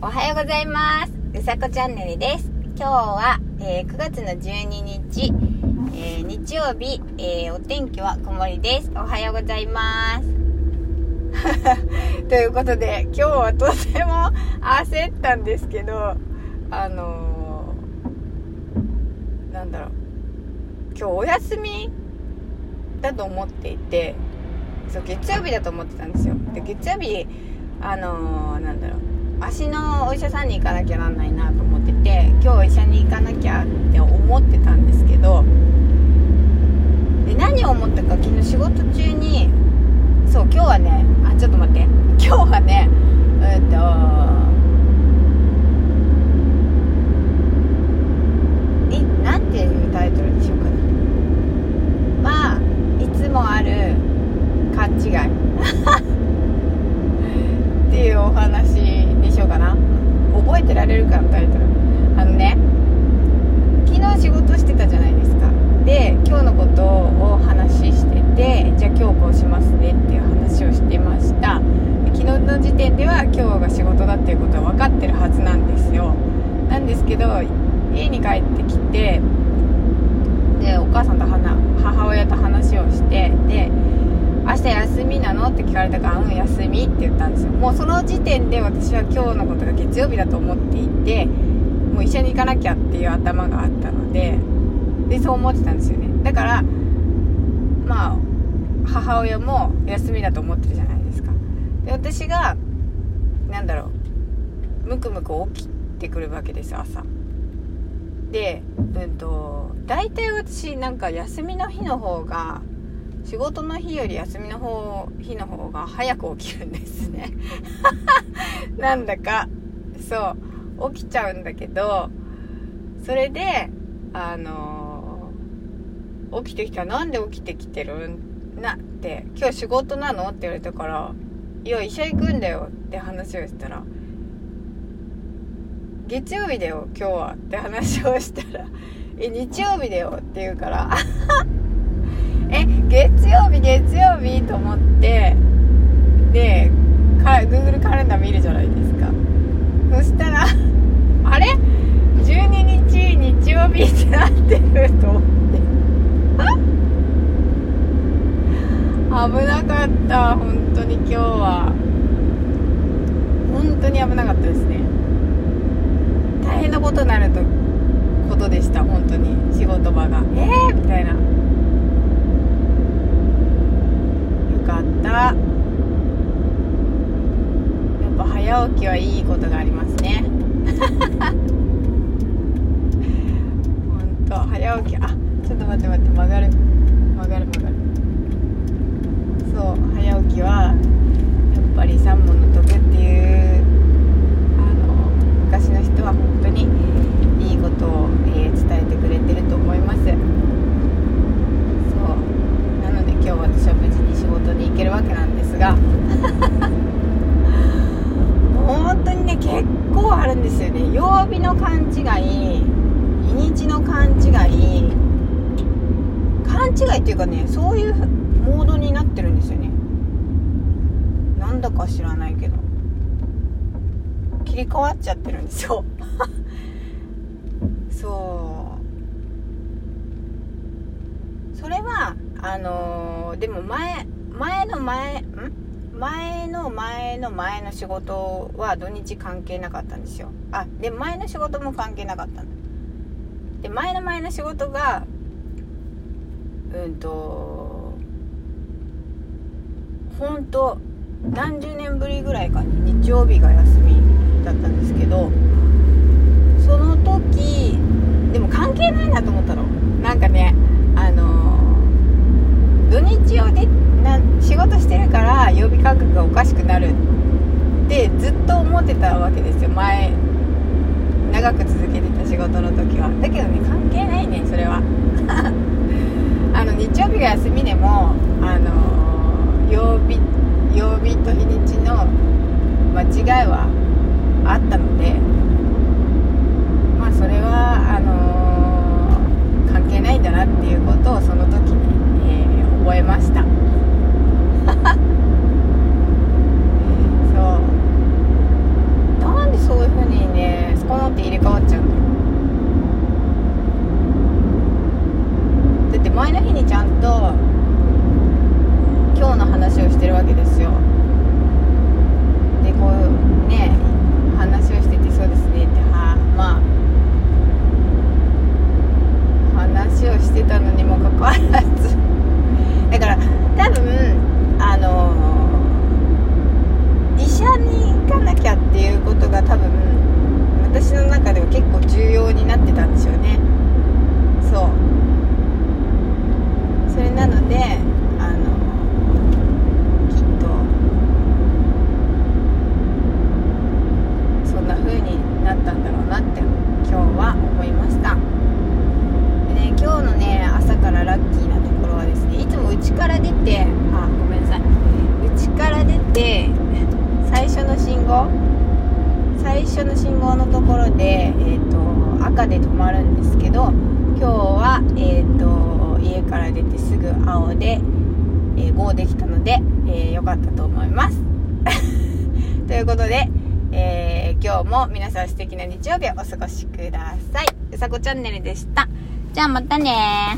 おはようございます。うさこチャンネルです。今日は、えー9月の12日、えー日曜日、えーお天気は曇りです。おはようございます。ということで、今日はとても焦ったんですけど、あのーなんだろう、今日お休みだと思っていて、そう、月曜日だと思ってたんですよ。で、月曜日、あのーなんだろう、足のお医者さんに行かなきゃなんないなと思ってて今日医者に行かなきゃって思ってたんですけどで何を思ったか昨日仕事中にそう今日はねあちょっと待って今日はねえっといなんていうタイトルにしようかなまあいつもある勘違いっていうお話にしようかな覚えてられるかタイトル。あのね昨日仕事してたじゃないですか。で今日のことを話しててじゃあ今日こうしますねっていう話をしてました。昨日の時点では今日が仕事だっていうことは分かってるはずなんですよ。なんですけど家に帰ってきてでお母さんと母親と話をしてでの？って聞かれたから「うん休み」って言ったんですよ。もうその時点で私は今日のことが月曜日だと思っていてもう一緒に行かなきゃっていう頭があったのででそう思ってたんですよね。だからまあ母親も休みだと思ってるじゃないですか。で私がなんだろうムクムク起きてくるわけです朝。でうんと大体私なんか休みの日の方が仕事の日より休みの方日の方が早く起きるんですね。なんだかそう起きちゃうんだけどそれであのー起きてきたらなんで起きてきてるん？なって今日仕事なの？って言われたからいや医者行くんだよって話をしたら月曜日だよ今日はって話をしたらえ日曜日だよって言うからえ月曜日月曜日と思ってでか Google カレンダー見るじゃないですか。そしたら あれ？12日日曜日ってなってると思って。危なかった本当に今日は。本当に危なかったですね。大変なことになるとことでした本当に。仕事場がえーみたいなよかったやっぱ早起きはいいことがありますね。本当早起き。あちょっと待って待って曲がる。曲がる曲がる。そう早起きはやっぱり三本の得っていうあの昔の人は本当にいいことを、えー伝えてくれてると思いますそうなので今日私は無事に仕事に行けるわけなんですが本当にね結構あるんですよね曜日の勘違い日にちの勘違い。勘違いっていうかねそういうモードになってるんですよね。なんだか知らないけど。切り替わっちゃってるんですよ。そう。それはあのーでも前前の前ん？前の前の前の仕事は土日関係なかったんですよ。あで前の仕事も関係なかったんで前の前の仕事がうんと本当何十年ぶりぐらいかに日曜日が休みだったんですけどその時でも関係ないなと思ったのなんかねあの土日をでな仕事してるから曜日感覚がおかしくなるってずっと思ってたわけですよ。前長く続けてた仕事の時は。だけどね関係ないねそれは。あの日曜日が休みでもあの曜日曜日と日にちの間違いはあったのでまあそれはあの関係ないんだなっていうことをその時に、前の日にちゃんてあごめんなさい家から出て最初の信号最初の信号のところで、えーと、赤で止まるんですけど今日は、えーと、家から出てすぐ青で、えー、GO できたので、えー、かったと思います ということで、えー、今日も皆さん素敵な日曜日をお過ごしください。うさこチャンネルでした。じゃあまたね